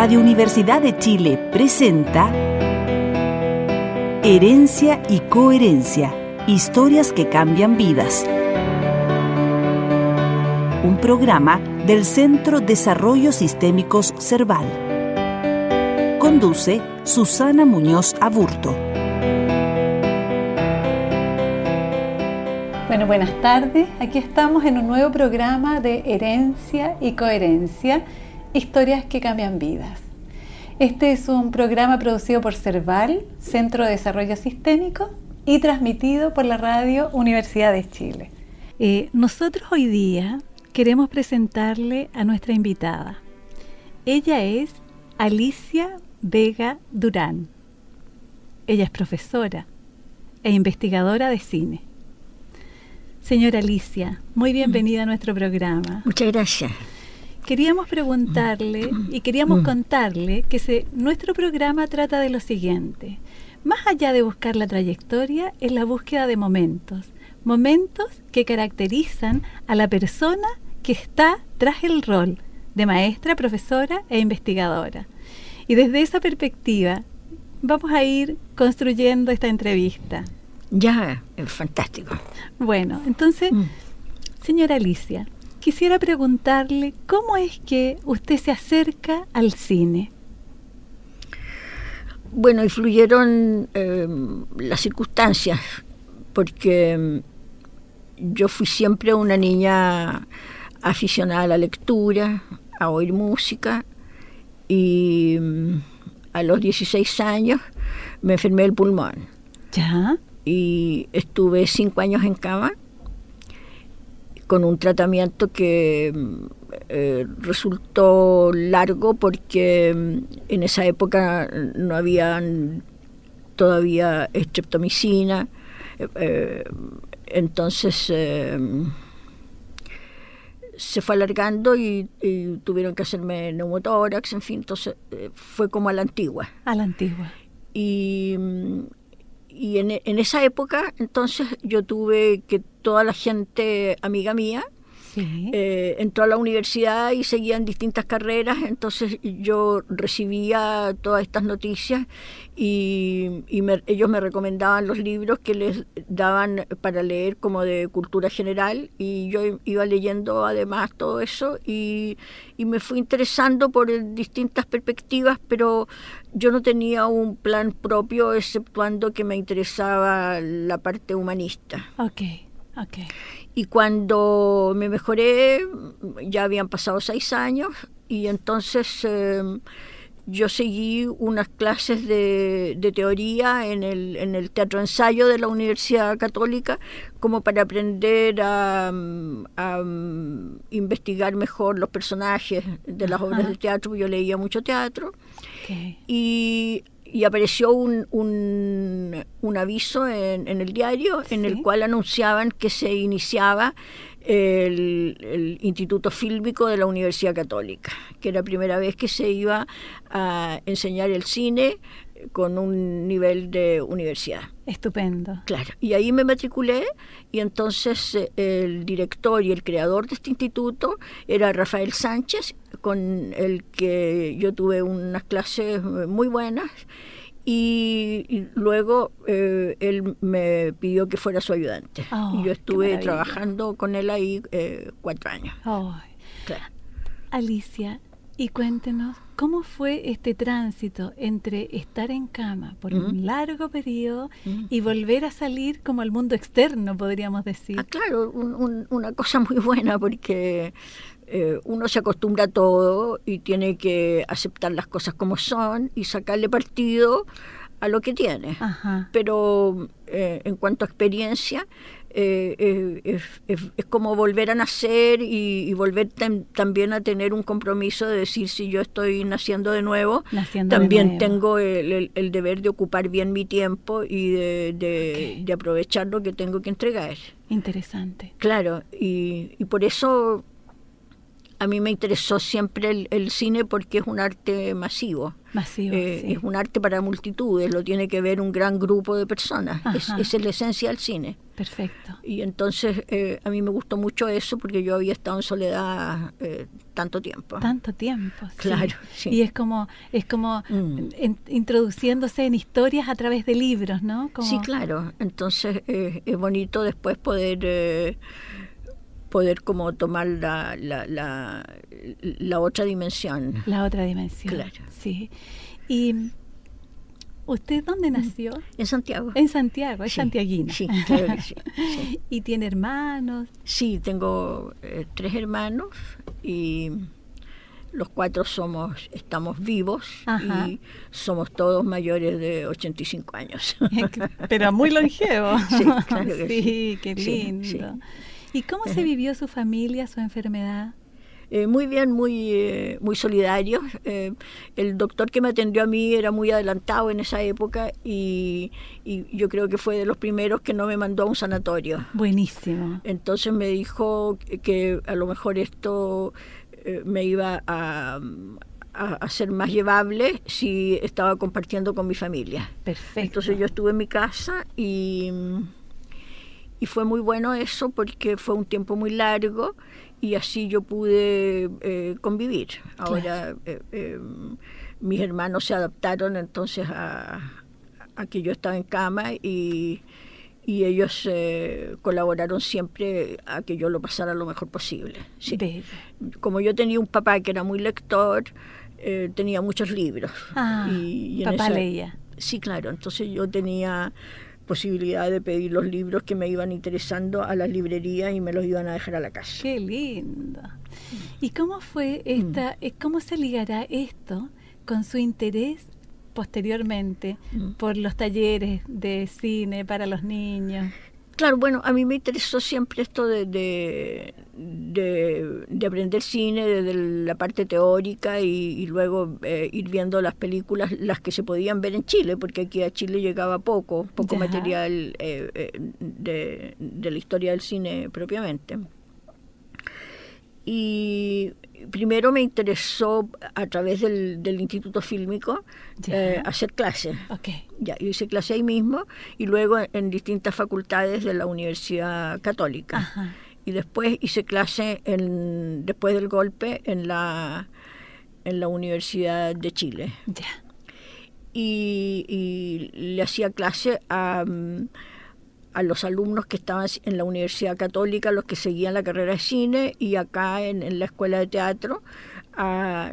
Radio Universidad de Chile presenta Herencia y Coherencia, historias que cambian vidas. Un programa del Centro Desarrollo Sistémicos Cerval. Conduce Susana Muñoz Aburto. Bueno, buenas tardes. Aquí estamos en un nuevo programa de Herencia y Coherencia, historias que cambian vidas. Este es un programa producido por CERVAL, Centro de Desarrollo Sistémico, y transmitido por la radio Universidad de Chile. Eh, nosotros hoy día queremos presentarle a nuestra invitada. Ella es Alicia Vega Durán. Ella es profesora e investigadora de cine. Señora Alicia, muy bienvenida a nuestro programa. Muchas gracias. Queríamos preguntarle y queríamos contarle que se, nuestro programa trata de lo siguiente. Más allá de buscar la trayectoria, es la búsqueda de momentos. Momentos que caracterizan a la persona que está tras el rol de maestra, profesora e investigadora. Y desde esa perspectiva vamos a ir construyendo esta entrevista. Ya, es fantástico. Bueno, entonces, señora Alicia, quisiera preguntarle cómo es que usted se acerca al cine. Bueno, influyeron eh, las circunstancias, porque mm, yo fui siempre una niña aficionada a la lectura, a oír música, y mm, a los 16 años me enfermé del pulmón. ¿Ya? y estuve cinco años en cama con un tratamiento que eh, resultó largo porque mm, en esa época no había todavía estreptomicina, eh, eh, entonces se fue alargando y, y, tuvieron que hacerme neumotórax, en fin, entonces fue como a la antigua. A la antigua. Y mm, y en, en, esa época, entonces, yo tuve que toda la gente amiga mía sí. eh, entró a la universidad y seguían distintas carreras, entonces yo recibía todas estas noticias y, y me, ellos me recomendaban los libros que les daban para leer como de cultura general y yo iba leyendo además todo eso y, y me fui interesando por distintas perspectivas, pero yo no tenía un plan propio, exceptuando que me interesaba la parte humanista. Ok, Y cuando me mejoré, ya habían pasado seis años, y entonces eh, yo seguí unas clases de, de teoría en el, en el teatro ensayo de la Universidad Católica, como para aprender a, a investigar mejor los personajes de las Ajá. obras de teatro. Yo leía mucho teatro. okay. Y, y apareció un, un, un aviso en, en, el diario en Sí. el cual anunciaban que se iniciaba el, el Instituto Fílmico de la Universidad Católica, que era la primera vez que se iba a enseñar el cine con un nivel de universidad. Estupendo. Claro, y ahí me matriculé y entonces eh, el director y el creador de este instituto era Rafael Sánchez, con el que yo tuve unas clases eh, muy buenas y, y luego eh, él me pidió que fuera su ayudante. Oh, y yo estuve trabajando con él ahí eh, cuatro años. Ay. Claro. Alicia, y cuéntenos, ¿cómo fue este tránsito entre estar en cama por Mm. un largo periodo Mm. y volver a salir como al mundo externo, podríamos decir? Ah, claro, un- un- una cosa muy buena porque eh, uno se acostumbra a todo y tiene que aceptar las cosas como son y sacarle partido a lo que tiene. Ajá. Pero eh, en cuanto a experiencia, eh, eh, es, es- es como volver a nacer y, y volver tam- también a tener un compromiso de decir si yo estoy naciendo de nuevo, Naciendo de también nuevo. tengo el, el- el deber de ocupar bien mi tiempo y de, de- aprovechar lo que tengo que entregar. Interesante. Claro, y, y por eso a mí me interesó siempre el, cine porque es un arte masivo. Masivo. Eh, es un arte para multitudes, lo tiene que ver un gran grupo de personas. Es, es, la esencia del cine. Perfecto. Y entonces eh, a mí me gustó mucho eso porque yo había estado en soledad eh, tanto tiempo. Tanto tiempo. Claro. Y es como, es como mm. introduciéndose en historias a través de libros, ¿no? Sí, claro. Entonces es bonito después poder poder como tomar la, la, la, otra dimensión. La otra dimensión. Claro. Sí. ¿Y usted dónde nació? En Santiago. En Santiago, es santiaguina. Sí, claro que sí, ¿Y tiene hermanos? Sí, tengo eh, tres hermanos y los cuatro somos estamos vivos y somos todos mayores de 85 años. Pero muy longevo. Sí, claro que sí. sí. qué lindo. ¿Y cómo se vivió su familia, su enfermedad? Eh, muy bien, muy, eh, muy solidario. Eh, el doctor que me atendió a mí era muy adelantado en esa época y, yo creo que fue de los primeros que no me mandó a un sanatorio. Buenísimo. Entonces me dijo que, a lo mejor esto me iba a, a, a, ser más llevable si estaba compartiendo con mi familia. Perfecto. Entonces yo estuve en mi casa y y fue muy bueno eso porque fue un tiempo muy largo y así yo pude eh, convivir. Ahora eh, eh, mis hermanos se adaptaron entonces a, que yo estaba en cama y, y ellos colaboraron siempre a que yo lo pasara lo mejor posible. Como yo tenía un papá que era muy lector, tenía muchos libros. Ah, y, papá leía. Sí, claro. Entonces yo tenía posibilidad de pedir los libros que me iban interesando a las librerías y me los iban a dejar a la casa. Qué lindo. ¿Y cómo fue esta, mm. eh, cómo se ligará esto con su interés posteriormente mm. por los talleres de cine para los niños? Claro, bueno, a mí me interesó siempre esto de, de, aprender cine desde la parte teórica y, luego eh, ir viendo las películas, las que se podían ver en Chile, porque aquí a Chile llegaba poco, poco material eh, eh, de, de la historia del cine propiamente. Y primero me interesó a través del, Instituto Fílmico eh, hacer clases. Ya, yo hice clase ahí mismo y luego en, distintas facultades de la Universidad Católica. Y después hice clase en, después del golpe en la, en la Universidad de Chile. Y, y, le hacía clase a a los alumnos que estaban en la Universidad Católica, los que seguían la carrera de cine, y acá en, la Escuela de Teatro,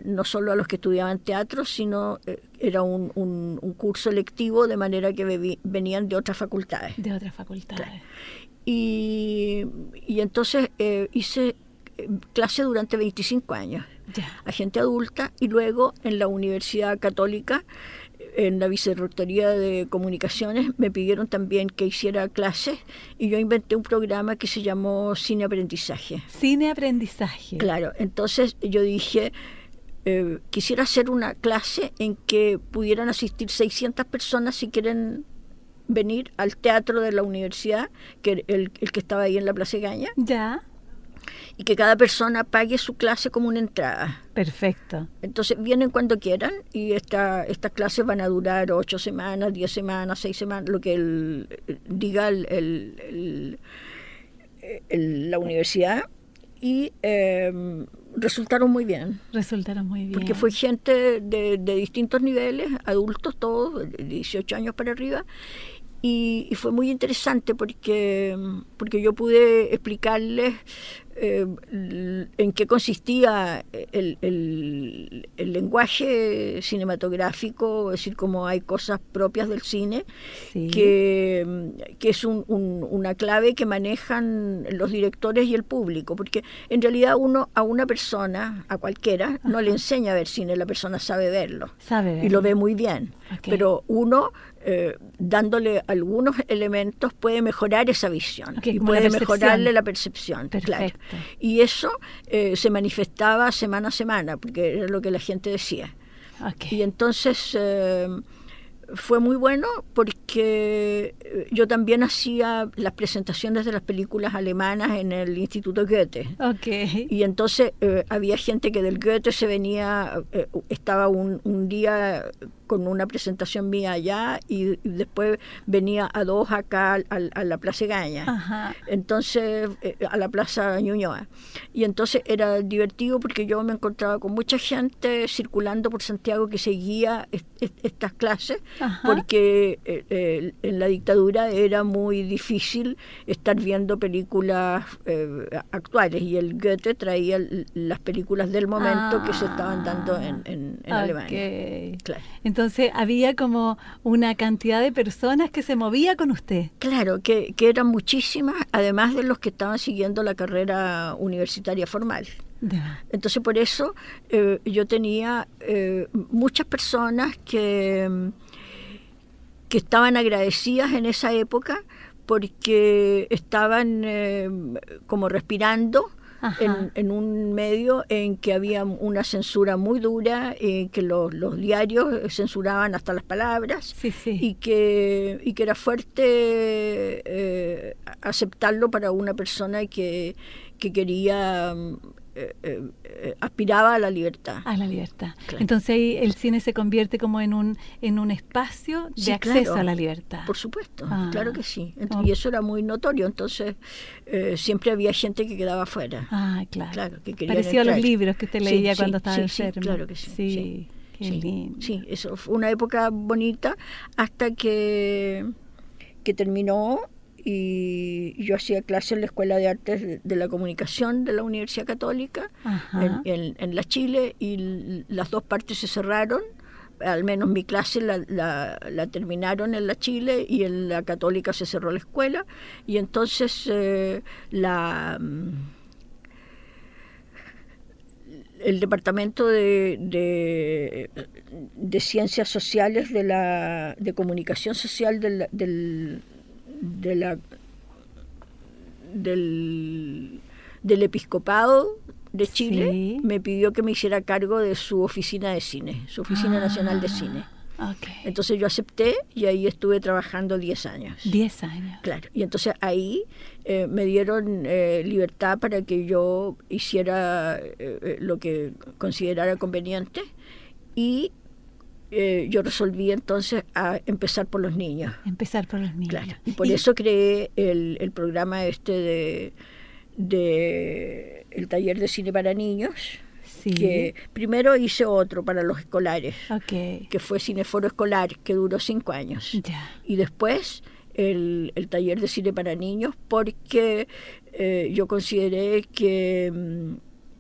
no solo a los que estudiaban teatro, sino eh, era un, un, curso lectivo, de manera que venían de otras facultades. De otras facultades. Y, y, entonces eh, hice eh, clase durante 25 años a gente adulta y luego en la Universidad Católica en la Vicerrectoría de Comunicaciones me pidieron también que hiciera clases y yo inventé un programa que se llamó Cine Aprendizaje. Cine Aprendizaje. Claro, entonces yo dije, eh, quisiera hacer una clase en que pudieran asistir 600 personas si quieren venir al teatro de la universidad, que el, el que estaba ahí en la Plaza Gaña. Ya y que cada persona pague su clase como una entrada. Perfecto. Entonces vienen cuando quieran y esta, estas clases van a durar ocho semanas, diez semanas, seis semanas, lo que el, diga el, la universidad y em, resultaron muy bien. Resultaron muy bien. Porque fue gente de, de distintos niveles, adultos todos, de 18 años para arriba, y, fue muy interesante porque, porque yo pude explicarles eh, en qué consistía el, el, lenguaje cinematográfico, es decir, cómo hay cosas propias del cine, que, que, es un, una clave que manejan los directores y el público, porque en realidad uno a una persona, a cualquiera, no le enseña a ver cine, la persona sabe verlo, sabe y lo ve muy bien, pero uno eh, dándole algunos elementos puede mejorar esa visión y puede mejorarle la percepción. Claro. Y eso eh, se manifestaba semana a semana, porque era lo que la gente decía. Y entonces, eh, fue muy bueno porque yo también hacía las presentaciones de las películas alemanas en el Instituto Goethe. Okay. Y entonces eh, había gente que del Goethe se venía, eh, estaba un, un día con una presentación mía allá y, después venía a dos acá a, la Plaza Gaña. Entonces, eh, a la Plaza Ñuñoa. Y entonces era divertido porque yo me encontraba con mucha gente circulando por Santiago que seguía estas clases porque eh, eh, en la dictadura era muy difícil estar viendo películas actuales y el Goethe traía las películas del momento que se estaban dando en, en, Alemania. Claro. Entonces había como una cantidad de personas que se movía con usted. Claro, que, eran muchísimas, además de los que estaban siguiendo la carrera universitaria formal. Entonces por eso eh, yo tenía eh, muchas personas que, que estaban agradecidas en esa época porque estaban eh, como respirando en, un medio en que había una censura muy dura, eh, que los, diarios censuraban hasta las palabras Y, que, y que era fuerte eh, aceptarlo para una persona que, que quería eh, eh, aspiraba a la libertad. A la libertad. Entonces ahí el cine se convierte como en un en un espacio de acceso a la libertad. Por supuesto, ah. claro que sí. y eso era muy notorio. Entonces eh, siempre había gente que quedaba afuera. Ah, claro. que Parecía a los libros que usted leía cuando estaba enfermo. claro que sí. Sí, qué lindo. Sí, eso fue una época bonita hasta que que terminó y yo hacía clases en la Escuela de Artes de la Comunicación de la Universidad Católica en, la Chile y las dos partes se cerraron. Al menos mi clase la, la, terminaron en la Chile y en la católica se cerró la escuela. Y entonces eh, la mm, el departamento de, de, de, ciencias sociales de la de comunicación social del, del de la, del, del episcopado de Chile me pidió que me hiciera cargo de su oficina de cine, su oficina nacional de cine. Ah, entonces yo acepté y ahí estuve trabajando 10 años. 10 años. Claro. Y entonces ahí eh, me dieron eh, libertad para que yo hiciera eh, lo que considerara conveniente y eh, yo resolví entonces a empezar por los niños. Empezar por los niños. Claro. Y por eso creé el, el, programa este de, de el taller de cine para niños. Sí. Que primero hice otro para los escolares, okay. que fue Cineforo Escolar, que duró cinco años. Y después el, el, taller de cine para niños, porque eh, yo consideré que mm,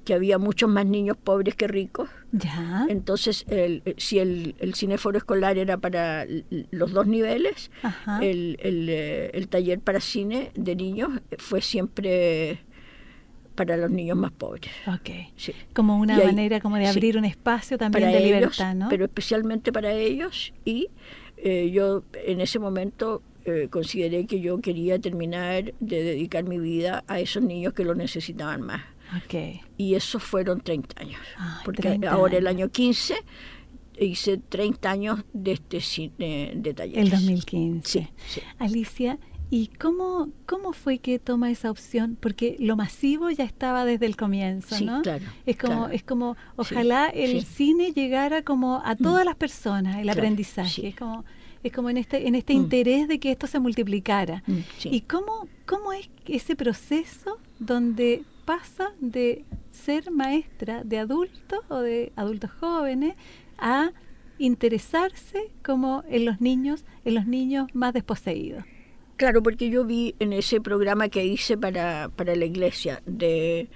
que había muchos más niños pobres que ricos. Ya. Entonces, el, si el, el cineforo escolar era para los dos niveles, el, el, eh, el, taller para cine de niños fue siempre para los niños más pobres. Como una manera como de abrir un espacio también de libertad, ¿no? Pero especialmente para ellos y eh, yo en ese momento eh, consideré que yo quería terminar de dedicar mi vida a esos niños que lo necesitaban más. Y eso fueron 30 años. porque ahora el año 15 hice 30 años de este cine de talleres. El 2015. Alicia, ¿y cómo, cómo fue que toma esa opción? Porque lo masivo ya estaba desde el comienzo, ¿no? Claro, es como, es como ojalá el cine llegara como a mm. todas las personas, el aprendizaje. Es como es como en este en este mm. interés de que esto se multiplicara. Mm, ¿Y cómo, cómo es ese proceso donde pasa de ser maestra de adultos o de adultos jóvenes a interesarse como en los niños, en los niños más desposeídos. Claro, porque yo vi en ese programa que hice para, para la iglesia de,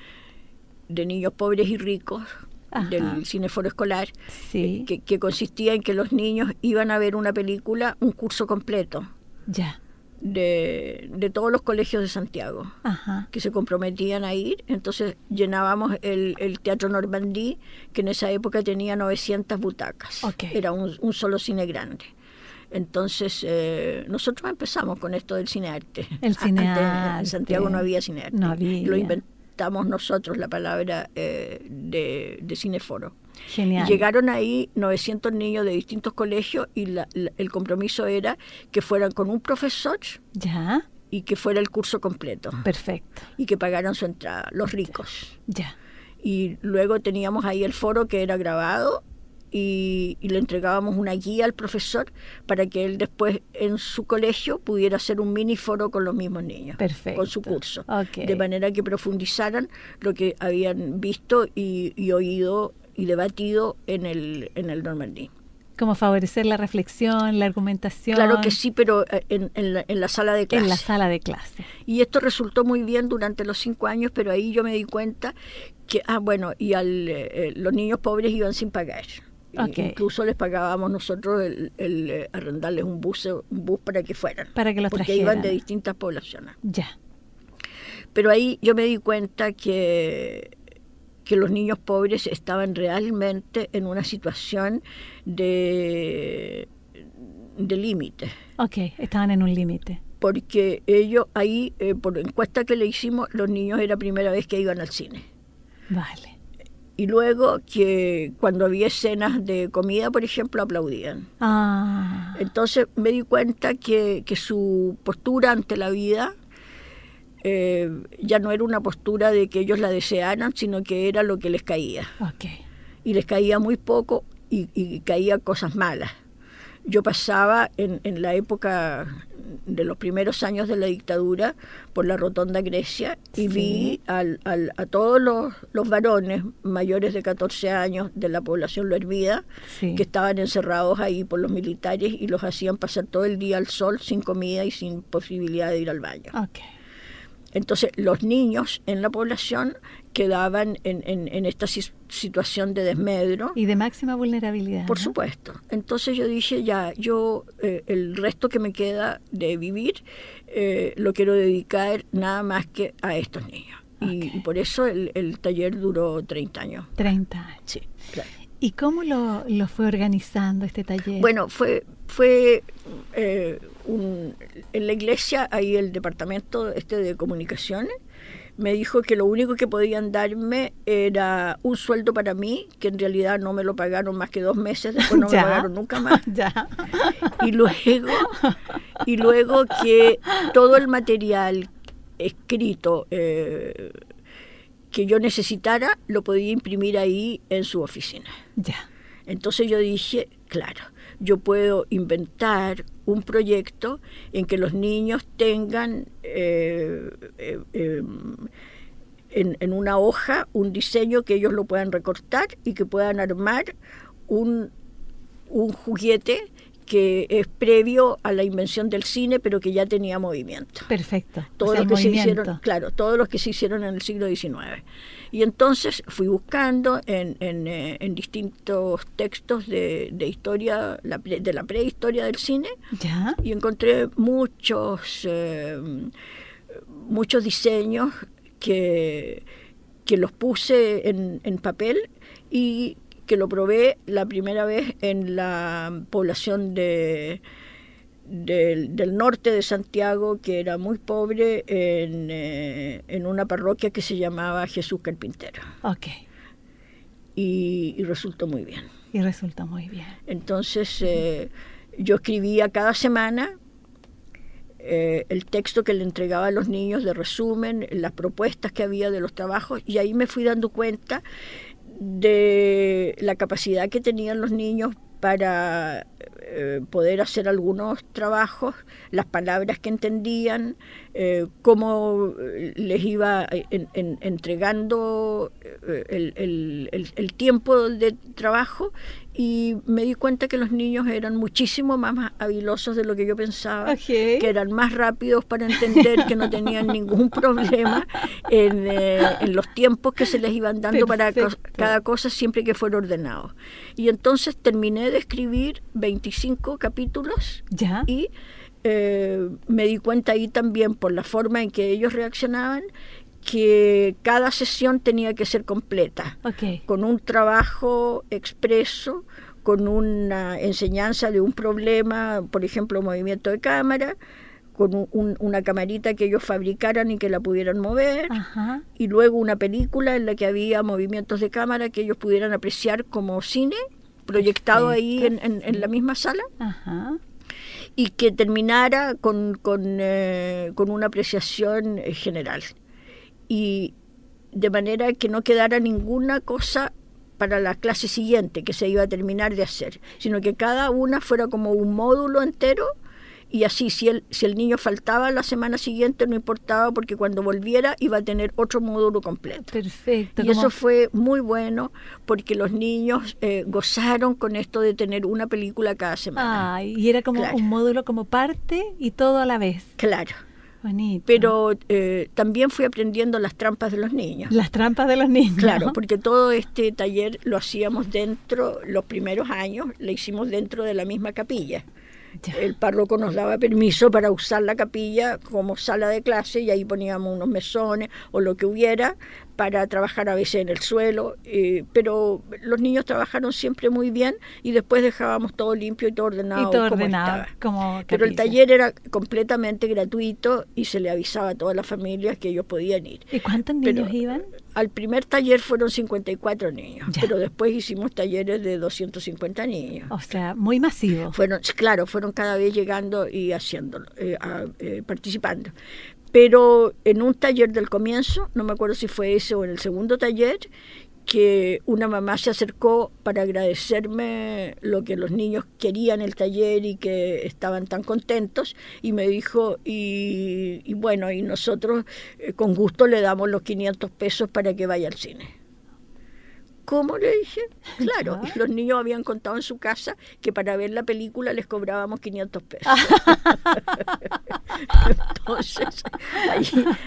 de niños pobres y ricos, del cineforo escolar, eh, que, que consistía en que los niños iban a ver una película, un curso completo. Ya de, de, todos los colegios de Santiago que se comprometían a ir. Entonces llenábamos el, el, Teatro Normandí, que en esa época tenía 900 butacas. Era un, un, solo cine grande. Entonces eh, nosotros empezamos con esto del cine arte. El cine En Santiago no había cine arte. No había. Lo nosotros la palabra eh, de, de cineforo. Genial. Llegaron ahí 900 niños de distintos colegios y la- la- el compromiso era que fueran con un profesor Ya, y que fuera el curso completo perfecto. y que pagaran su entrada, los ricos. Ya. Y luego teníamos ahí el foro que era grabado y, y le entregábamos una guía al profesor para que él después en su colegio pudiera hacer un mini foro con los mismos niños, Perfecto. con su curso, de manera que profundizaran lo que habían visto y, y oído y debatido en el, en el Normandí. Como favorecer la reflexión, la argumentación. Claro que sí, pero eh, en, en la, en la sala de clase. En la sala de clase. Y esto resultó muy bien durante los cinco años, pero ahí yo me di cuenta que, ah, bueno, y al, eh, los niños pobres iban sin pagar. Ok. Incluso les pagábamos nosotros el, el, eh, arrendarles un bus, un bus para que fueran. Para que los Porque trajeran. iban de distintas poblaciones. Ya. Pero ahí yo me di cuenta que, que los niños pobres estaban realmente en una situación de, de límite. Ok, estaban en un límite. porque ellos ahí, eh, por encuesta que le hicimos, los niños era primera vez que iban al cine. Vale. Y luego que cuando había escenas de comida, por ejemplo, aplaudían. Ah, Entonces me di cuenta que, que su postura ante la vida eh, ya no era una postura de que ellos la desearan, sino que era lo que les caía. Y les caía muy poco y, y caía cosas malas. Yo pasaba en, en la época de los primeros años de la dictadura por la Rotonda Grecia y Sí. vi al, al- a todos los, los varones mayores de 14 años de la población hervida Sí. que estaban encerrados ahí por los militares y los hacían pasar todo el día al sol sin comida y sin posibilidad de ir al baño. Entonces los niños en la población quedaban en, en- en esta situación de desmedro. Y de máxima vulnerabilidad. Por ¿no? supuesto. Entonces yo dije, ya, yo eh, el resto que me queda de vivir eh, lo quiero dedicar nada más que a estos niños. Y, por eso el, el taller duró 30 años. 30 años. Sí, claro. ¿Y cómo lo, lo fue organizando este taller? Bueno, fue, fue eh, un- en la iglesia, ahí el departamento este de comunicaciones, me dijo que lo único que podían darme era un sueldo para mí, que en realidad no me lo pagaron más que dos meses, después no me Ya. pagaron nunca más. ya. y luego y luego que todo el material escrito eh, que yo necesitara lo podía imprimir ahí en su oficina. Ya. Entonces yo dije, claro, yo puedo inventar un proyecto en que los niños tengan eh, eh, eh, en, en una hoja un diseño que ellos lo puedan recortar y que puedan armar un, un juguete que es previo a la invención del cine, pero que ya tenía movimiento Perfecto. O todos sea, los que se hicieron, claro, todos los que se hicieron en el siglo XIX. Y entonces fui buscando en, en, eh, en distintos textos de, de historia, la de la prehistoria del cine, Ya. y encontré muchos, eh, muchos diseños que, que los puse en, en papel y que lo probé la primera vez en la población de, del, del norte de Santiago, que era muy pobre, en, eh, en una parroquia que se llamaba Jesús Carpintero. Ok. Y, y resultó muy bien. Y resulta muy bien. Entonces eh, yo escribía cada semana eh, el texto que le entregaba a los niños de resumen, las propuestas que había de los trabajos, y ahí me fui dando cuenta de la capacidad que tenían los niños para eh, poder hacer algunos trabajos, las palabras que entendían, eh, cómo eh, les iba en- en- entregando el, el- el- el tiempo de trabajo. Y me di cuenta que los niños eran muchísimo más, habilosos de lo que yo pensaba, que eran más rápidos para entender, que no tenían ningún problema en, eh, en los tiempos que se les iban dando para cada cosa siempre que fuera ordenado. Y entonces terminé de escribir 25 capítulos Ya. y eh, me di cuenta ahí también por la forma en que ellos reaccionaban que cada sesión tenía que ser completa, con un trabajo expreso, con una enseñanza de un problema, por ejemplo, movimiento de cámara, con una camarita que ellos fabricaran y que la pudieran mover, y luego una película en la que había movimientos de cámara que ellos pudieran apreciar como cine, proyectado ahí en, la misma sala. y que terminara con, con, eh, con una apreciación eh, general. Y de manera que no quedara ninguna cosa para la clase siguiente que se iba a terminar de hacer, sino que cada una fuera como un módulo entero y así si el, si el niño faltaba la semana siguiente no importaba porque cuando volviera iba a tener otro módulo completo. Perfecto. Y eso fue muy bueno porque los niños eh, gozaron con esto de tener una película cada semana. Ah, y era como un módulo como parte y todo a la vez. Claro. Pero eh, también fui aprendiendo las trampas de los niños. Las trampas de los niños. Claro, porque todo este taller lo hacíamos dentro, los primeros años, lo hicimos dentro de la misma capilla. El párroco nos daba permiso para usar la capilla como sala de clase y ahí poníamos unos mesones o lo que hubiera para trabajar a veces en el suelo, eh, pero los niños trabajaron siempre muy bien y después dejábamos todo limpio y todo ordenado, como estaba. pero el taller era completamente gratuito y se le avisaba a todas las familias que ellos podían ir. ¿Y cuántos niños iban? Al primer taller fueron 54 niños, pero después hicimos talleres de 250 niños. O sea, muy masivo. Fueron, claro, fueron cada vez llegando y haciéndolo, eh, eh, participando. Pero en un taller del comienzo, no me acuerdo si fue ese o en el segundo taller, que una mamá se acercó para agradecerme lo que los niños querían el taller y que estaban tan contentos y me dijo, y, bueno, y nosotros eh, con gusto le damos los 500 pesos para que vaya al cine. ¿Cómo le dije? Claro, los niños habían contado en su casa que para ver la película les cobrábamos 500 pesos. Entonces,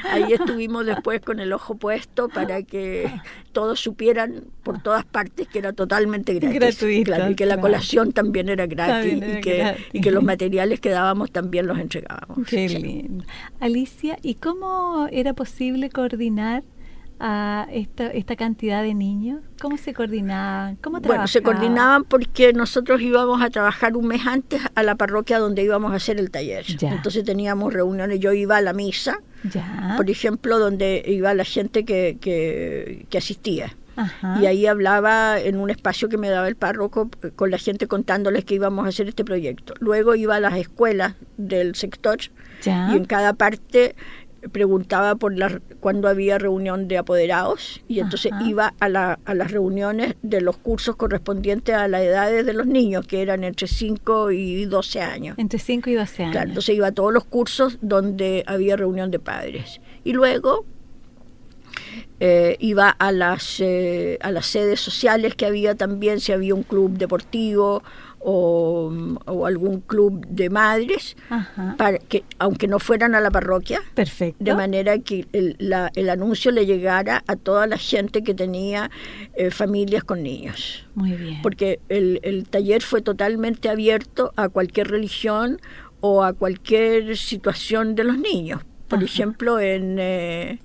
ahí, estuvimos después con el ojo puesto para que todos supieran por todas partes que era totalmente gratis. y que la colación también era gratis, y, que, y que los materiales que dábamos también los entregábamos. Qué lindo. Alicia, ¿y cómo era posible coordinar a esta, esta cantidad de niños? ¿Cómo se coordinaban? ¿Cómo trabajaban? Bueno, se coordinaban porque nosotros íbamos a trabajar un mes antes a la parroquia donde íbamos a hacer el taller. Entonces teníamos reuniones, yo iba a la misa, por ejemplo, donde iba la gente que, que, asistía. Y ahí hablaba en un espacio que me daba el párroco con la gente contándoles que íbamos a hacer este proyecto. Luego iba a las escuelas del sector y en cada parte preguntaba por la, cuando había reunión de apoderados y entonces iba a, la, a las reuniones de los cursos correspondientes a las edades de los niños, que eran entre 5 y 12 años. Entre 5 y 12 años. Claro, entonces iba a todos los cursos donde había reunión de padres. Y luego eh, iba a las, eh, a las sedes sociales que había también, si había un club deportivo o, algún club de madres, para que aunque no fueran a la parroquia, Perfecto. de manera que el, la, el anuncio le llegara a toda la gente que tenía eh, familias con niños. Muy bien. Porque el, el taller fue totalmente abierto a cualquier religión o a cualquier situación de los niños. Por ejemplo, en, eh,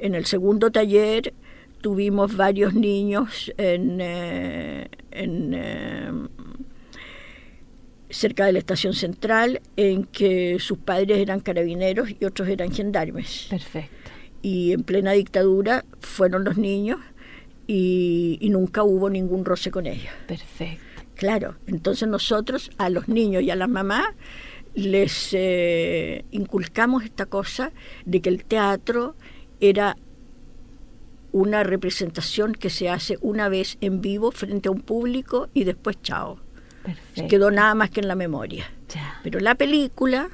en el segundo taller tuvimos varios niños en, eh, en cerca de la estación central en que sus padres eran carabineros y otros eran gendarmes. Perfecto. Y en plena dictadura fueron los niños y, nunca hubo ningún roce con ellos. Perfecto. Claro, entonces nosotros a los niños y a las mamás les eh, inculcamos esta cosa de que el teatro era una representación que se hace una vez en vivo frente a un público y después chao Quedó nada más que en la memoria. Pero la película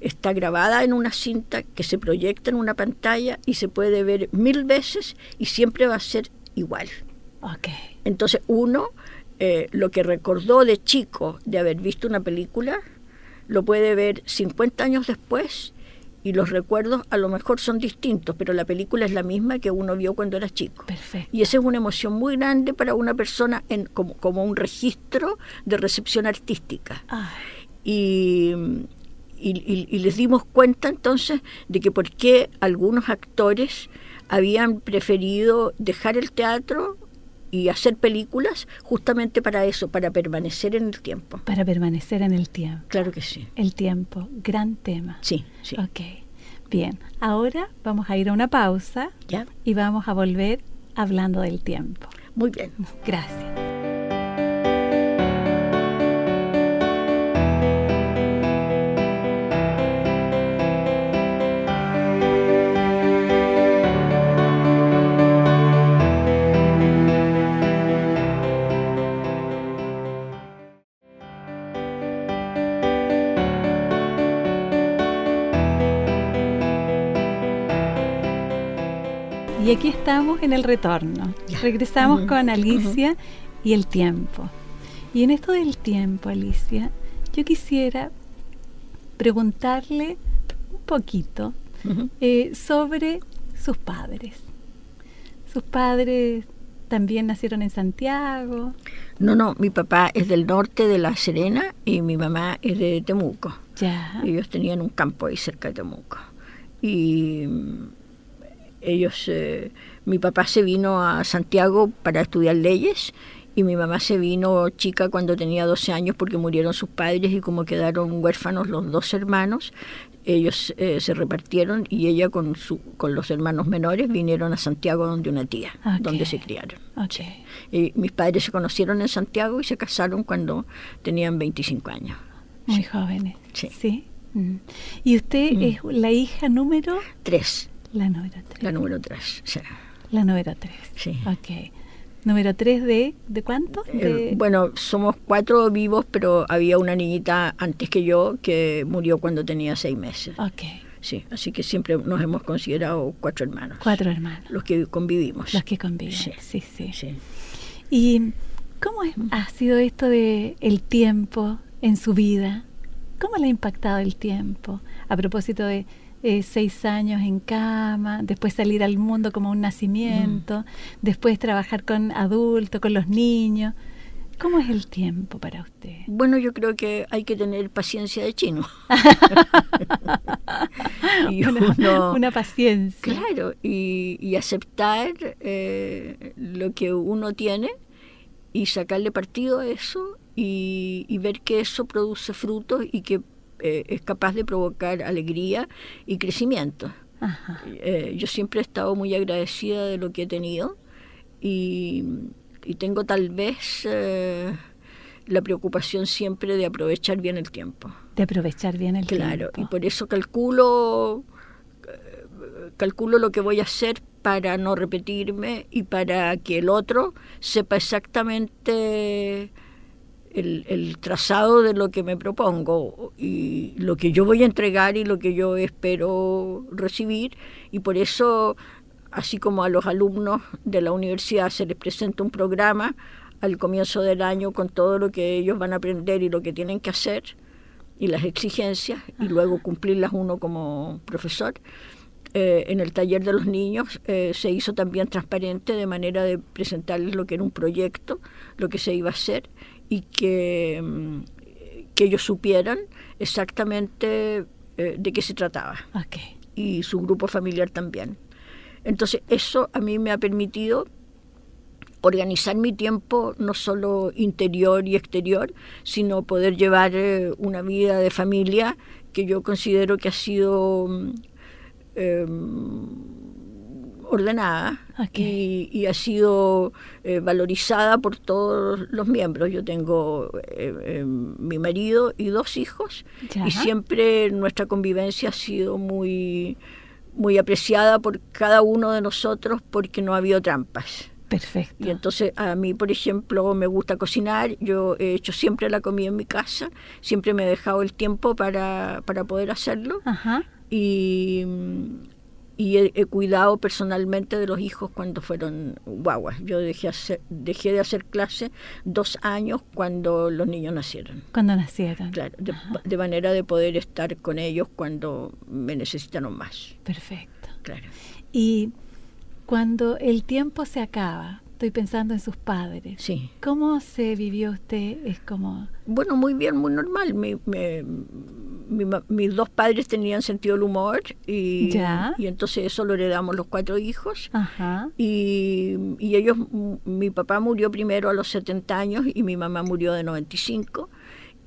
está grabada en una cinta que se proyecta en una pantalla y se puede ver mil veces y siempre va a ser igual. Entonces uno eh, lo que recordó de chico de haber visto una película lo puede ver 50 años después y los recuerdos a lo mejor son distintos, pero la película es la misma que uno vio cuando era chico. Y esa es una emoción muy grande para una persona en, como, como un registro de recepción artística. Y, y, les dimos cuenta entonces de que por qué algunos actores habían preferido dejar el teatro y hacer películas justamente para eso, para permanecer en el tiempo. Para permanecer en el tiempo. Claro que sí. El tiempo, gran tema. Sí, sí. Ok. Bien, ahora vamos a ir a una pausa ¿Ya? y vamos a volver hablando del tiempo. Muy bien. Gracias. Y aquí estamos en el retorno. Regresamos con Alicia y el tiempo. Y en esto del tiempo, Alicia, yo quisiera preguntarle un poquito eh, sobre sus padres. Sus padres también nacieron en Santiago. No, no, mi papá es del norte de La Serena y mi mamá es de Temuco. Ya. Ellos tenían un campo ahí cerca de Temuco. Y ellos, eh, mi papá se vino a Santiago para estudiar leyes y mi mamá se vino chica cuando tenía 12 años porque murieron sus padres y como quedaron huérfanos los dos hermanos, ellos eh, se repartieron y ella con, su, con los hermanos menores vinieron a Santiago donde una tía, donde se criaron. Okay. Y mis padres se conocieron en Santiago y se casaron cuando tenían 25 años. Muy jóvenes. Sí. Mm. ¿Y usted Mm. es la hija número? Tres, La número tres. la número tres. sí. La número tres. Sí. Ok. ¿Número tres de, de cuánto? Eh, bueno, somos cuatro vivos, pero había una niñita antes que yo que murió cuando tenía seis meses. Ok. Sí, así que siempre nos hemos considerado cuatro hermanos. Cuatro hermanos. Los que convivimos. Los que conviven. Sí. Sí, sí. Sí. ¿Y cómo es- ha sido esto de el tiempo en su vida? ¿Cómo le ha impactado el tiempo? A propósito de eh, seis años en cama, después salir al mundo como un nacimiento, después trabajar con adultos, con los niños. ¿Cómo es el tiempo para usted? Bueno, yo creo que hay que tener paciencia de chino. Y una, paciencia. Claro, y, y aceptar eh, lo que uno tiene y sacarle partido a eso y, y ver que eso produce frutos y que eh, es capaz de provocar alegría y crecimiento. Eh, yo siempre he estado muy agradecida de lo que he tenido y, y tengo tal vez eh, la preocupación siempre de aprovechar bien el tiempo. De aprovechar bien el Claro, tiempo. y por eso calculo calculo lo que voy a hacer para no repetirme y para que el otro sepa exactamente el, el trazado de lo que me propongo y lo que yo voy a entregar y lo que yo espero recibir y por eso así como a los alumnos de la universidad se les presenta un programa al comienzo del año con todo lo que ellos van a aprender y lo que tienen que hacer y las exigencias y luego cumplirlas uno como profesor. Eh, en el taller de los niños eh, se hizo también transparente de manera de presentarles lo que era un proyecto, lo que se iba a hacer y que, mm, que ellos supieran exactamente eh, de qué se trataba y su grupo familiar también. Entonces eso a mí me ha permitido organizar mi tiempo no solo interior y exterior, sino poder llevar eh, una vida de familia que yo considero que ha sido mm, eh, ordenada Ok. y, y ha sido eh, valorizada por todos los miembros. Yo tengo eh, eh, mi marido y dos hijos Ya. y siempre nuestra convivencia ha sido muy muy apreciada por cada uno de nosotros porque no ha habido trampas. Perfecto. Y entonces a mí, por ejemplo, me gusta cocinar, yo he hecho siempre la comida en mi casa, siempre me he dejado el tiempo para, para poder hacerlo Ajá. y, y he, he cuidado personalmente de los hijos cuando fueron guaguas. Yo dejé, hacer- dejé de hacer clase dos años cuando los niños nacieron. Cuando nacieron. Claro, de, de manera de poder estar con ellos cuando me necesitaron más. Perfecto. Claro. Y cuando el tiempo se acaba, estoy pensando en sus padres. Sí. ¿Cómo se vivió usted? Es como, Bueno, muy bien, muy normal. Me, me- mis dos padres tenían sentido del humor y, y entonces eso lo heredamos los cuatro hijos. Y, y, ellos, mi papá murió primero a los 70 años y mi mamá murió de 95.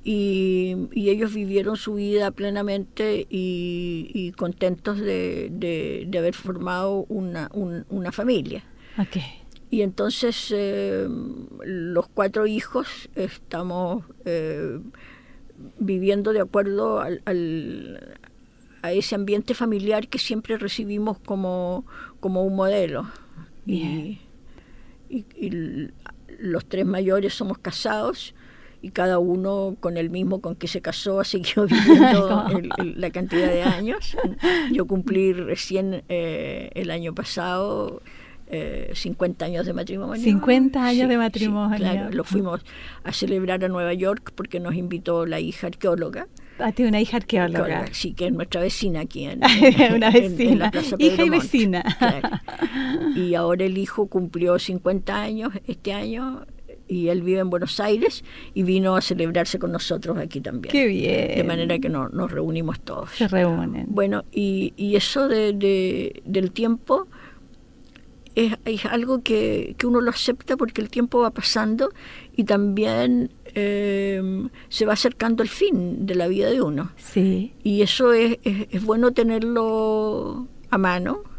Y, y ellos vivieron su vida plenamente y, contentos de, de, haber formado una, una familia. Y entonces eh, los cuatro hijos estamos eh, viviendo de acuerdo al, a ese ambiente familiar que siempre recibimos como, como un modelo. Y, los tres mayores somos casados y cada uno con el mismo con que se casó ha seguido viviendo la cantidad de años. Yo cumplí recién eh, el año pasado 50 eh, años de matrimonio. 50 años de matrimonio. claro, lo fuimos a celebrar a Nueva York porque nos invitó la hija arqueóloga. Ah, tiene una hija arqueóloga. Sí, que es nuestra vecina aquí en, una vecina. hija y vecina. Y ahora el hijo cumplió 50 años este año y él vive en Buenos Aires y vino a celebrarse con nosotros aquí también. Qué bien. De manera que no, nos reunimos todos. Se reúnen. Bueno, y, y eso de, de, del tiempo es, algo que, uno lo acepta porque el tiempo va pasando y también eh, se va acercando el fin de la vida de uno. Sí. Y eso es, es bueno tenerlo a mano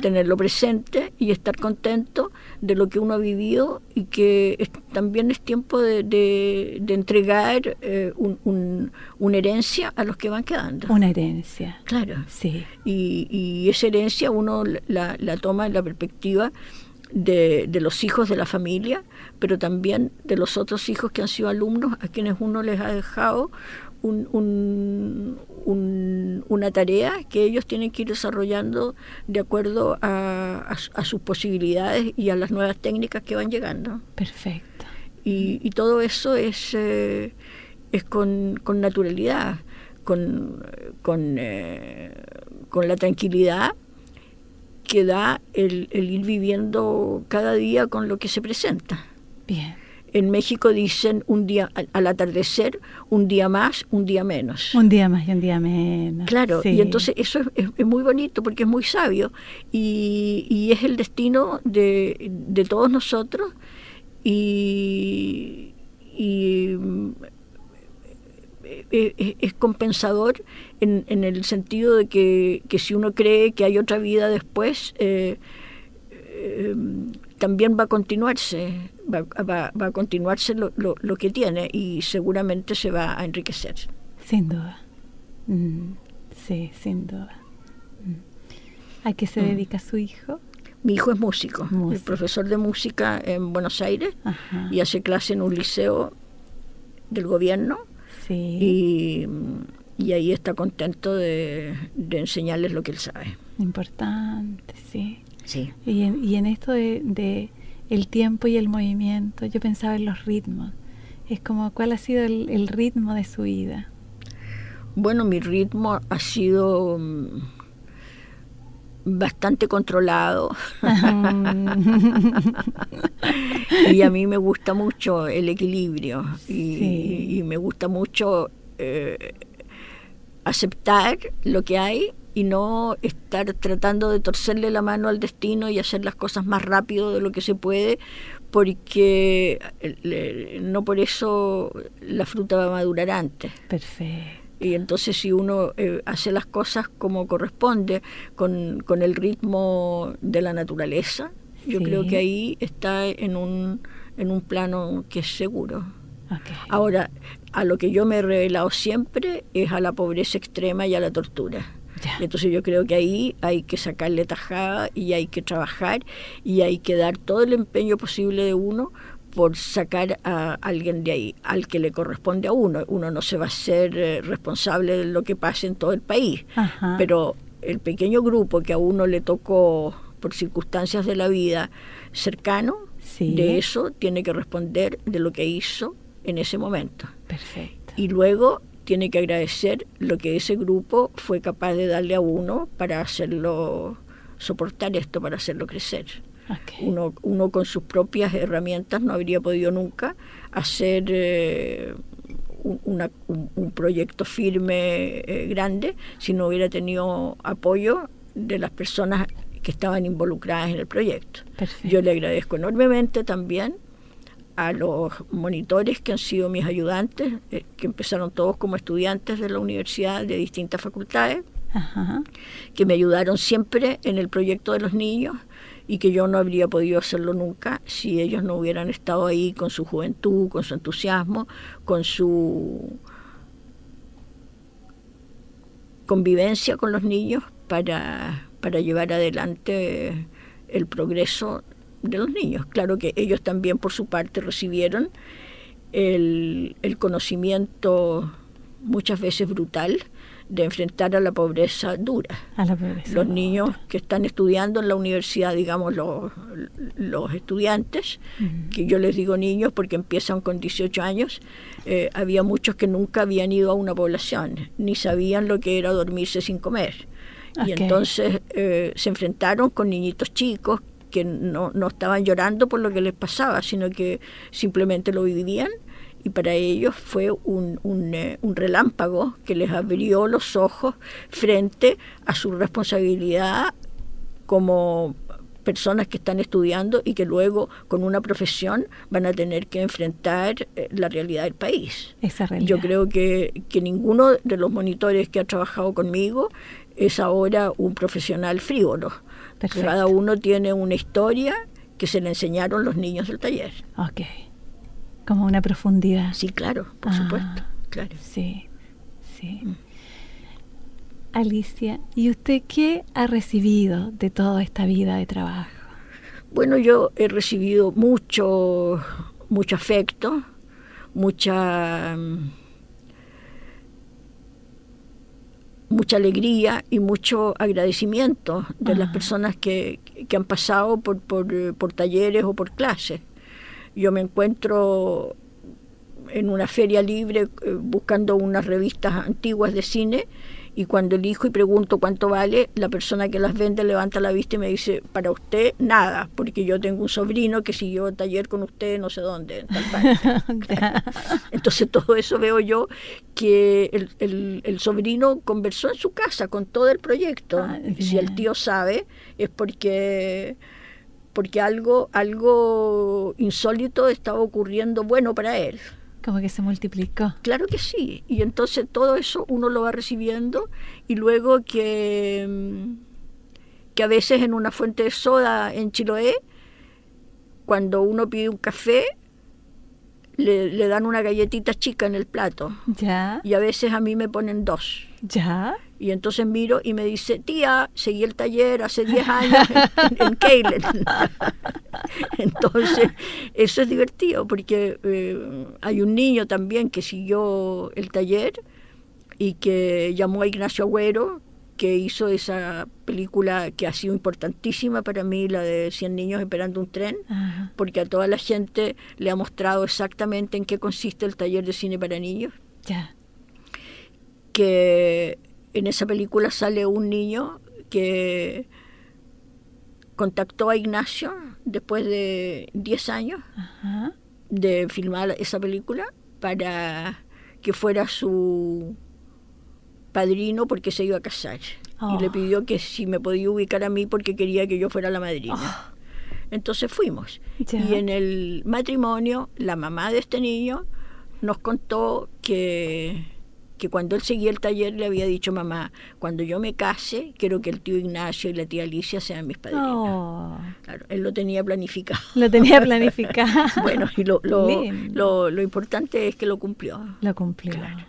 tenerlo presente y estar contento de lo que uno ha vivido y que también es tiempo de, de, entregar eh, un, una herencia a los que van quedando. Una herencia. Claro. Sí. Y, y esa herencia uno la, la toma en la perspectiva de, de, los hijos de la familia, pero también de los otros hijos que han sido alumnos a quienes uno les ha dejado un, una tarea que ellos tienen que ir desarrollando de acuerdo a, sus posibilidades y a las nuevas técnicas que van llegando. Perfecto. Y, todo eso es, eh, es con, con, naturalidad, con, con, eh, con la tranquilidad que da el, el ir viviendo cada día con lo que se presenta. Bien. En México dicen un día al, atardecer, un día más, un día menos. Un día más y un día menos. Claro, y entonces eso es, muy bonito porque es muy sabio y, y es el destino de, de todos nosotros y, y eh, eh, es, compensador en, en, el sentido de que, que, si uno cree que hay otra vida después, eh, también va a continuarse, va, va, a continuarse lo, lo, que tiene y seguramente se va a enriquecer. Sin duda. Mm, sí, sin duda. Mm. ¿A qué se mm. dedica su hijo? Mi hijo es músico, es profesor de música en Buenos Aires y hace clase en un liceo del gobierno. Sí. Y, ahí está contento de, de enseñarles lo que él sabe. Importante, sí. Y en, y en esto de, el tiempo y el movimiento, yo pensaba en los ritmos. Es como, ¿cuál ha sido el, ritmo de su vida? Bueno, mi ritmo ha sido mm, bastante controlado. y a mí me gusta mucho el equilibrio y, me gusta mucho eh, aceptar lo que hay y no estar tratando de torcerle la mano al destino y hacer las cosas más rápido de lo que se puede, porque no por eso la fruta va a madurar antes. Perfecto. Y entonces si uno eh, hace las cosas como corresponde, con, con, el ritmo de la naturaleza, yo creo que ahí está en un, en un plano que es seguro. Ahora, a lo que yo me he revelado siempre es a la pobreza extrema y a la tortura. Entonces yo creo que ahí hay que sacarle tajada y hay que trabajar y hay que dar todo el empeño posible de uno por sacar a alguien de ahí, al que le corresponde a uno. Uno no se va a ser eh, responsable de lo que pase en todo el país, pero el pequeño grupo que a uno le tocó por circunstancias de la vida cercano, de eso tiene que responder de lo que hizo en ese momento. Perfecto. Y luego tiene que agradecer lo que ese grupo fue capaz de darle a uno para hacerlo soportar esto, para hacerlo crecer. Uno, uno con sus propias herramientas no habría podido nunca hacer eh, un, proyecto firme eh, grande si no hubiera tenido apoyo de las personas que estaban involucradas en el proyecto. Yo le agradezco enormemente también a los monitores que han sido mis ayudantes, eh, que empezaron todos como estudiantes de la universidad de distintas facultades, que me ayudaron siempre en el proyecto de los niños y que yo no habría podido hacerlo nunca si ellos no hubieran estado ahí con su juventud, con su entusiasmo, con su convivencia con los niños para, para llevar adelante el progreso de los niños. Claro que ellos también por su parte recibieron el, conocimiento muchas veces brutal de enfrentar a la pobreza dura. los niños que están estudiando en la universidad, digamos los, los estudiantes, que yo les digo niños porque empiezan con 18 años, eh, había muchos que nunca habían ido a una población, ni sabían lo que era dormirse sin comer. Y entonces eh, se enfrentaron con niñitos chicos que no, no estaban llorando por lo que les pasaba, sino que simplemente lo vivían. Y para ellos fue un, un, eh, un, relámpago que les abrió los ojos frente a su responsabilidad como personas que están estudiando y que luego con una profesión van a tener que enfrentar eh, la realidad del país. Yo creo que, que ninguno de los monitores que ha trabajado conmigo es ahora un profesional frívolo cada uno tiene una historia que se le enseñaron los niños del taller. Ok. Como una profundidad. Sí, claro, por ah, supuesto. Claro. Sí, sí. Mm. Alicia, ¿y usted qué ha recibido de toda esta vida de trabajo? Bueno, yo he recibido mucho, mucho afecto, mucha mm, mucha alegría y mucho agradecimiento de las personas que, que han pasado por, por, por, talleres o por clases. Yo me encuentro en una feria libre eh, buscando unas revistas antiguas de cine y cuando elijo y pregunto cuánto vale, la persona que las vende levanta la vista y me dice, para usted nada, porque yo tengo un sobrino que siguió taller con usted no sé dónde. Entonces todo eso veo yo que el, el, sobrino conversó en su casa con todo el proyecto. Ah, si el tío sabe, es porque porque algo, algo insólito estaba ocurriendo bueno para él. Como que se multiplicó. Claro que sí. Y entonces todo eso uno lo va recibiendo y luego que, mm, que a veces en una fuente de soda en Chiloé, cuando uno pide un café, le, le dan una galletita chica en el plato. Ya. Y a veces a mí me ponen dos. Ya. Y entonces miro y me dice, tía, seguí el taller hace 10 años en, Keilen. entonces, eso es divertido porque eh, hay un niño también que siguió el taller y que llamó a Ignacio Agüero, que hizo esa película que ha sido importantísima para mí, la de 100 niños esperando un tren, porque a toda la gente le ha mostrado exactamente en qué consiste el taller de cine para niños. Ya. Que en esa película sale un niño que contactó a Ignacio después de 10 años de filmar esa película para que fuera su padrino porque se iba a casar. Y le oh. pidió que si me podía ubicar a mí porque quería que yo fuera la madrina. Oh. Entonces fuimos. Y en el matrimonio, la mamá de este niño nos contó que que cuando él seguía el taller le había dicho mamá, cuando yo me case, quiero que el tío Ignacio y la tía Alicia sean mis padrinos. Oh. Claro, él lo tenía planificado. Lo tenía planificado. bueno, y lo, lo, lo, importante es que lo cumplió. Lo cumplió. Claro.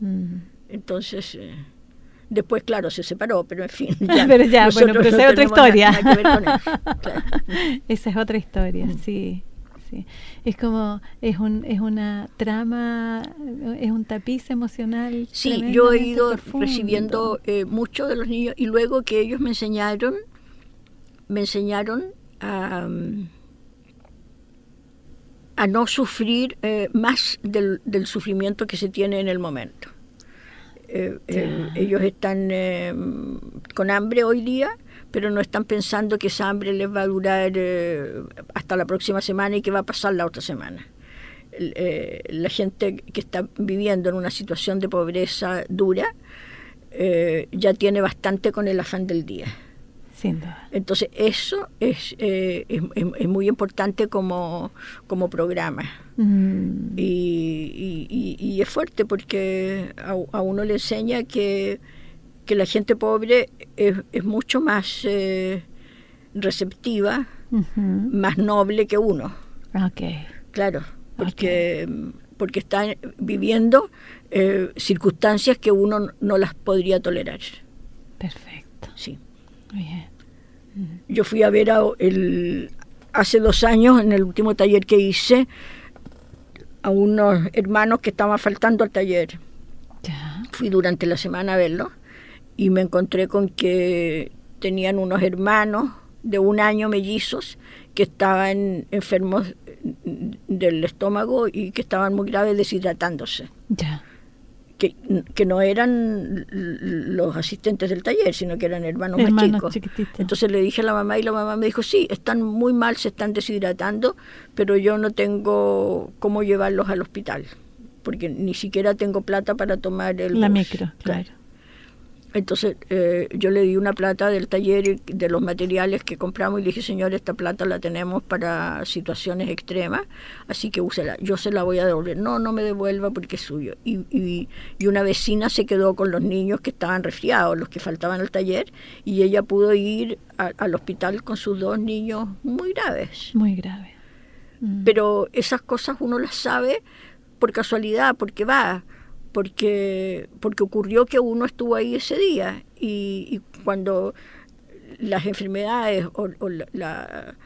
Mm. Entonces, eh, después, claro, se separó, pero en fin. pero ya, bueno, pero esa es otra historia. Esa es otra historia, mm. sí. Es como, es, un, es una trama, es un tapiz emocional. Sí, yo he ido recibiendo eh, mucho de los niños y luego que ellos me enseñaron, me enseñaron a, a no sufrir eh, más del, del, sufrimiento que se tiene en el momento. Eh, ellos están con hambre hoy día pero no están pensando que esa hambre les va a durar eh, hasta la próxima semana y que va a pasar la otra semana. eh, la gente que está viviendo en una situación de pobreza dura eh, ya tiene bastante con el afán del día. Sin duda. Entonces eso es, eh, es, es, muy importante como, como programa. Mm. Y, y, y, es fuerte porque a, a, uno le enseña que, que la gente pobre es, es mucho más eh, receptiva, uh -huh. más noble que uno. Okay. Claro, porque, okay. porque están viviendo eh, circunstancias que uno no las podría tolerar. Perfecto. Sí. Muy bien. Yo fui a ver a el, hace dos años, en el último taller que hice, a unos hermanos que estaban faltando al taller. Ya. Fui durante la semana a verlos y me encontré con que tenían unos hermanos de un año mellizos que estaban enfermos del estómago y que estaban muy graves deshidratándose. Ya. Que, que, no eran los asistentes del taller, sino que eran hermanos, hermanos más chicos. Entonces le dije a la mamá y la mamá me dijo, sí, están muy mal, se están deshidratando, pero yo no tengo cómo llevarlos al hospital, porque ni siquiera tengo plata para tomar el... La bus. micro, claro. Entonces eh, yo le di una plata del taller de los materiales que compramos y le dije, señor, esta plata la tenemos para situaciones extremas, así que úsela. Yo se la voy a devolver. No, no me devuelva porque es suyo. Y, y, y una vecina se quedó con los niños que estaban resfriados, los que faltaban al taller, y ella pudo ir a, al hospital con sus dos niños muy graves. Muy graves. Mm. Pero esas cosas uno las sabe por casualidad, porque va porque, porque ocurrió que uno estuvo ahí ese día y, y cuando las enfermedades o, o la, la,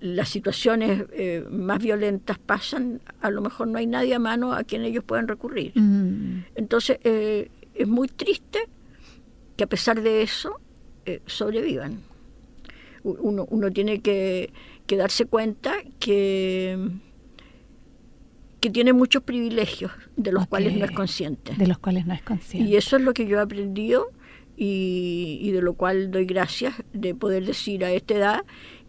las situaciones eh, más violentas pasan, a lo mejor no hay nadie a mano a quien ellos puedan recurrir. Mm. Entonces eh, es muy triste que a pesar de eso eh, sobrevivan. Uno, uno tiene que, que darse cuenta que que tiene muchos privilegios de los okay. cuales no es consciente. De los cuales no es consciente. Y eso es lo que yo he aprendido y, y, de lo cual doy gracias de poder decir a esta edad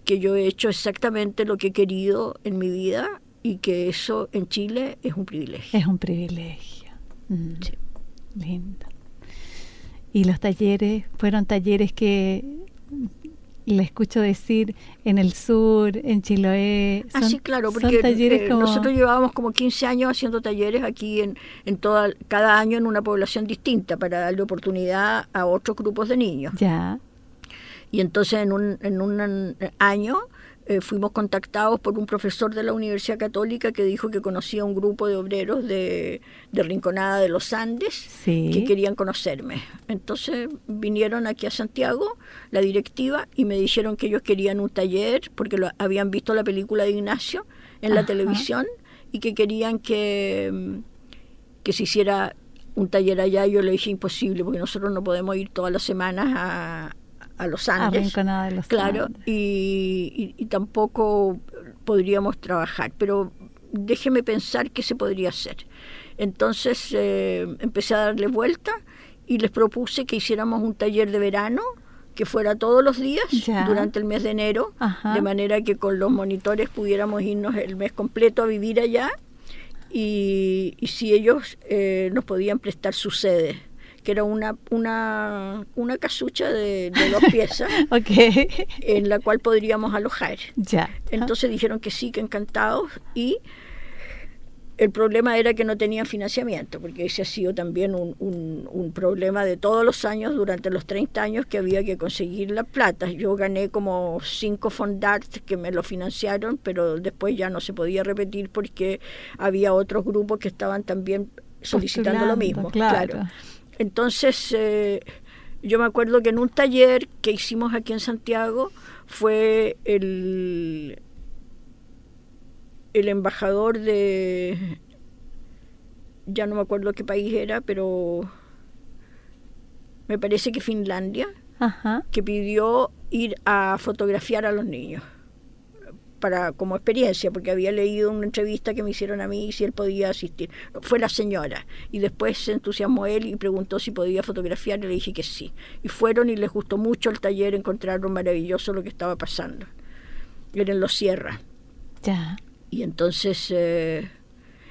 que yo he hecho exactamente lo que he querido en mi vida y que eso en Chile es un privilegio. Es un privilegio. Mm. Sí. Lindo. Y los talleres fueron talleres que le escucho decir en el sur, en Chiloé. Son, ah, sí, claro, porque eh, como... nosotros llevábamos como 15 años haciendo talleres aquí en, en toda, cada año en una población distinta para darle oportunidad a otros grupos de niños. Ya. Y entonces en un, en un año eh, fuimos contactados por un profesor de la Universidad Católica que dijo que conocía un grupo de obreros de, de Rinconada de los Andes sí. que querían conocerme. Entonces vinieron aquí a Santiago, la directiva, y me dijeron que ellos querían un taller porque lo, habían visto la película de Ignacio en la Ajá. televisión y que querían que, que se hiciera un taller allá. Yo le dije imposible porque nosotros no podemos ir todas las semanas a a los Andes, de los claro, Andes. Y, y, y, tampoco podríamos trabajar, pero déjeme pensar qué se podría hacer. Entonces eh, empecé a darle vuelta y les propuse que hiciéramos un taller de verano que fuera todos los días ya. durante el mes de enero, Ajá. de manera que con los monitores pudiéramos irnos el mes completo a vivir allá y, y si ellos eh, nos podían prestar su sede que era una, una, una casucha de, de dos piezas okay. en la cual podríamos alojar. Ya. Entonces dijeron que sí, que encantados y el problema era que no tenían financiamiento, porque ese ha sido también un, un, un, problema de todos los años, durante los 30 años que había que conseguir la plata. Yo gané como cinco fondart que me lo financiaron, pero después ya no se podía repetir porque había otros grupos que estaban también solicitando lo mismo. claro. claro. Entonces, eh, yo me acuerdo que en un taller que hicimos aquí en Santiago fue el, el embajador de, ya no me acuerdo qué país era, pero me parece que Finlandia, Ajá. que pidió ir a fotografiar a los niños para como experiencia, porque había leído una entrevista que me hicieron a mí y si él podía asistir. Fue la señora. Y después se entusiasmó él y preguntó si podía fotografiar y le dije que sí. Y fueron y les gustó mucho el taller, encontraron maravilloso lo que estaba pasando. Era en Los Sierra. Ya. Y entonces eh,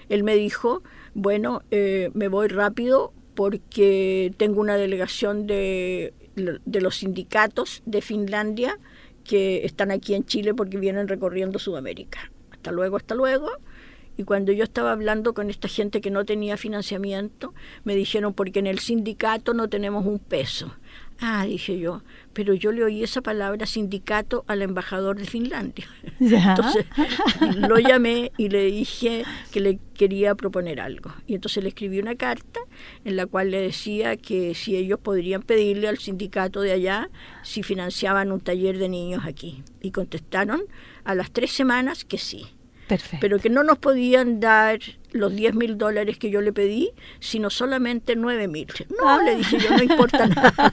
él me dijo, bueno, eh, me voy rápido porque tengo una delegación de, de los sindicatos de Finlandia que están aquí en Chile porque vienen recorriendo Sudamérica. Hasta luego, hasta luego. Y cuando yo estaba hablando con esta gente que no tenía financiamiento, me dijeron, porque en el sindicato no tenemos un peso. Ah, dije yo, pero yo le oí esa palabra sindicato al embajador de Finlandia. Entonces lo llamé y le dije que le quería proponer algo. Y entonces le escribí una carta en la cual le decía que si ellos podrían pedirle al sindicato de allá si financiaban un taller de niños aquí. Y contestaron a las tres semanas que sí. Pero que no nos podían dar los 10 mil dólares que yo le pedí, sino solamente 9 mil. No, le dije yo, no importa nada.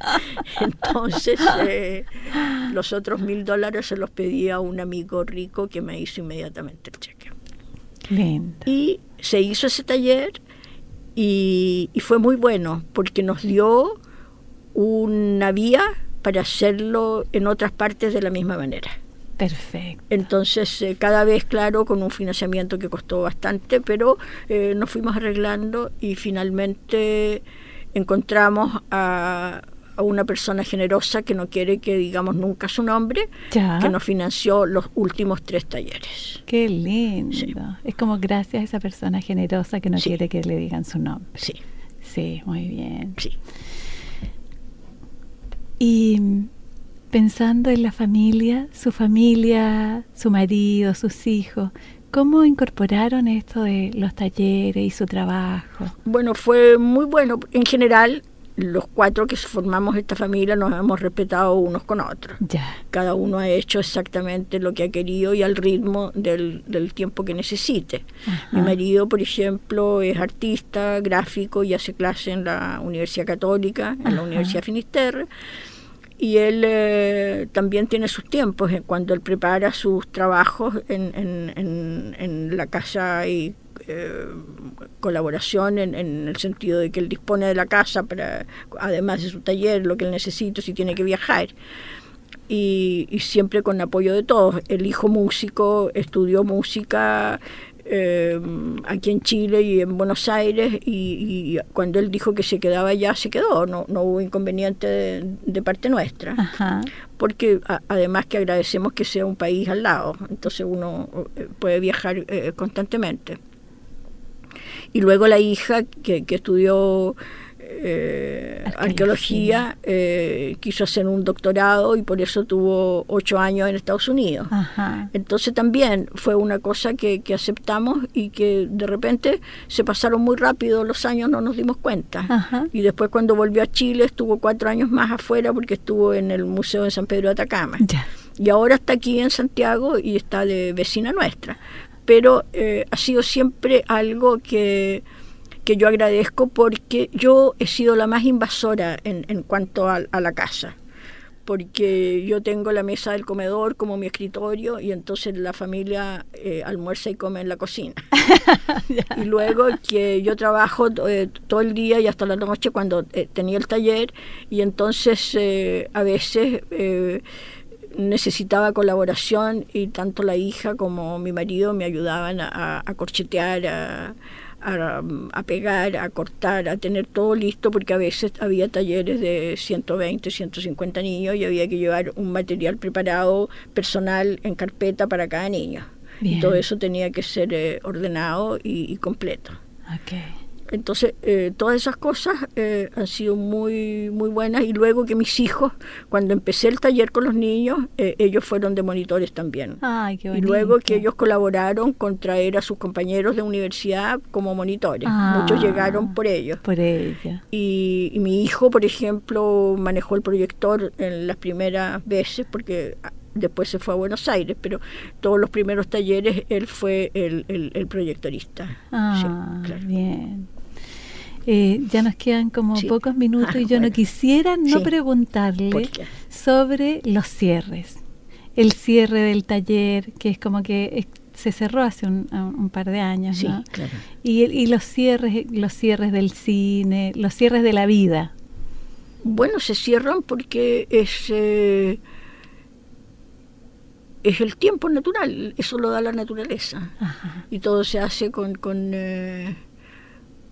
Entonces, eh, los otros mil dólares se los pedí a un amigo rico que me hizo inmediatamente el cheque. Y se hizo ese taller y, y fue muy bueno porque nos dio una vía para hacerlo en otras partes de la misma manera. Perfecto. Entonces, eh, cada vez, claro, con un financiamiento que costó bastante, pero eh, nos fuimos arreglando y finalmente encontramos a, una persona generosa que no quiere que digamos nunca su nombre, que nos financió los últimos tres talleres. Qué lindo. Es como gracias a esa persona generosa que no quiere que le digan su nombre. Sí. Sí, muy bien. Sí. Y pensando en la familia, su familia, su marido, sus hijos, ¿cómo incorporaron esto de los talleres y su trabajo? Bueno, fue muy bueno. En general, los cuatro que formamos esta familia nos hemos respetado unos con otros. Ya. Cada uno ha hecho exactamente lo que ha querido y al ritmo del, tiempo que necesite. Mi marido, por ejemplo, es artista, gráfico y hace clase en la Universidad Católica, en la Universidad Finisterre y él eh, también tiene sus tiempos eh, cuando él prepara sus trabajos en, en, en, la casa y eh, colaboración en, el sentido de que él dispone de la casa para además de su taller lo que él necesita si tiene que viajar. Y, y siempre con apoyo de todos. El hijo músico estudió música eh, aquí en Chile y en Buenos Aires y, cuando él dijo que se quedaba allá, se quedó, no, no hubo inconveniente de, parte nuestra, porque además que agradecemos que sea un país al lado, entonces uno eh, puede viajar eh, constantemente. Y luego la hija que, que estudió eh, arqueología, eh, quiso hacer un doctorado y por eso tuvo ocho años en Estados Unidos. Entonces también fue una cosa que, aceptamos y que de repente se pasaron muy rápido los años, no nos dimos cuenta. Y después cuando volvió a Chile estuvo cuatro años más afuera porque estuvo en el Museo de San Pedro de Atacama. Y ahora está aquí en Santiago y está de vecina nuestra. Pero eh, ha sido siempre algo que que yo agradezco porque yo he sido la más invasora en, en cuanto a, la casa porque yo tengo la mesa del comedor como mi escritorio y entonces la familia eh, almuerza y come en la cocina. y luego que yo trabajo eh, todo el día y hasta la noche cuando eh, tenía el taller y entonces a veces necesitaba colaboración y tanto la hija como mi marido me ayudaban a, a corchetear, a a, pegar, a cortar, a tener todo listo, porque a veces había talleres de 120, 150 niños y había que llevar un material preparado personal en carpeta para cada niño. Y todo eso tenía que ser eh, ordenado y, y completo. Entonces, eh, todas esas cosas eh, han sido muy, muy buenas y luego que mis hijos, cuando empecé el taller con los niños, eh, ellos fueron de monitores también. y luego que ellos colaboraron con traer a sus compañeros de universidad como monitores. Muchos ah, llegaron por ellos. Por ella. Y, mi hijo, por ejemplo, manejó el proyector en las primeras veces porque después se fue a Buenos Aires, pero todos los primeros talleres él fue el, el, proyectorista. Ah, bien. Eh, ya nos quedan como pocos minutos y yo no quisiera no preguntarle sobre los cierres. El cierre del taller, que es como que se cerró hace un, par de años, ¿no? Y, y, los cierres, los cierres del cine, los cierres de la vida. Bueno, se cierran porque es eh, es el tiempo natural, eso lo da la naturaleza. Y todo se hace con, con, eh,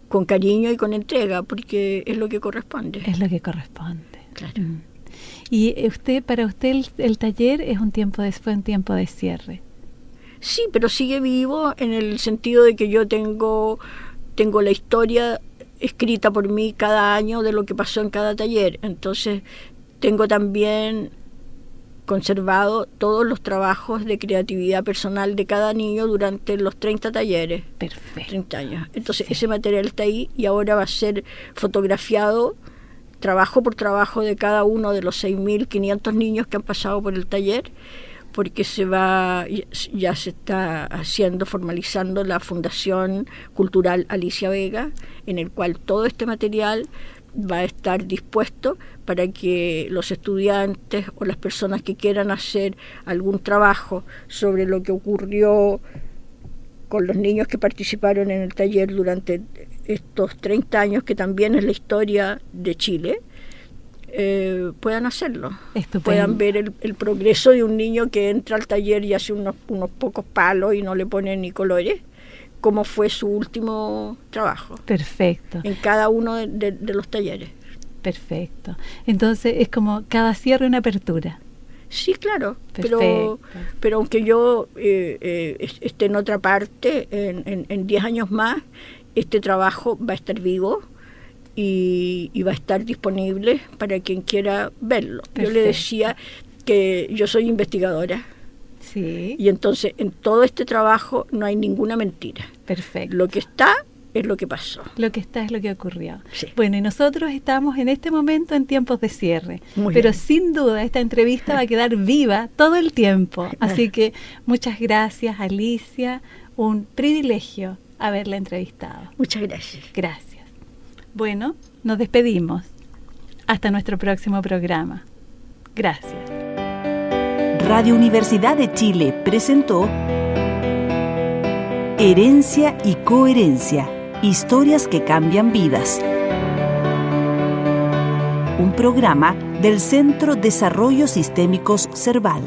con cariño y con entrega, porque es lo que corresponde. Es lo que corresponde. Claro. Mm. Y usted, para usted el, taller es un tiempo de, fue un tiempo de cierre. Sí, pero sigue vivo en el sentido de que yo tengo, tengo la historia escrita por mí cada año de lo que pasó en cada taller. Entonces tengo también conservado todos los trabajos de creatividad personal de cada niño durante los 30 talleres. Perfecto. 30 años. Entonces ese material está ahí y ahora va a ser fotografiado trabajo por trabajo de cada uno de los 6.500 niños que han pasado por el taller, porque se va, ya se está haciendo, formalizando la Fundación Cultural Alicia Vega, en el cual todo este material va a estar dispuesto para que los estudiantes o las personas que quieran hacer algún trabajo sobre lo que ocurrió con los niños que participaron en el taller durante estos 30 años, que también es la historia de Chile, eh, puedan hacerlo. Puedan ver el, progreso de un niño que entra al taller y hace unos, unos pocos palos y no le pone ni colores, como fue su último trabajo. Perfecto. En cada uno de, los talleres. Perfecto. Entonces es como cada cierre una apertura. Sí, claro, pero, pero aunque yo eh, eh, esté en otra parte, en 10 años más, este trabajo va a estar vivo y, va a estar disponible para quien quiera verlo. Yo le decía que yo soy investigadora. Sí. Y entonces en todo este trabajo no hay ninguna mentira. Perfecto. Lo que está es lo que pasó. Lo que está es lo que ocurrió. Bueno, y nosotros estamos en este momento en tiempos de cierre, pero sin duda esta entrevista va a quedar viva todo el tiempo. Así que muchas gracias, Alicia. Un privilegio haberla entrevistado. Muchas gracias. Gracias. Bueno, nos despedimos. Hasta nuestro próximo programa. Gracias. Radio Universidad de Chile presentó Herencia y Coherencia. Historias que cambian vidas. Un programa del Centro Desarrollo Sistémicos Cerval.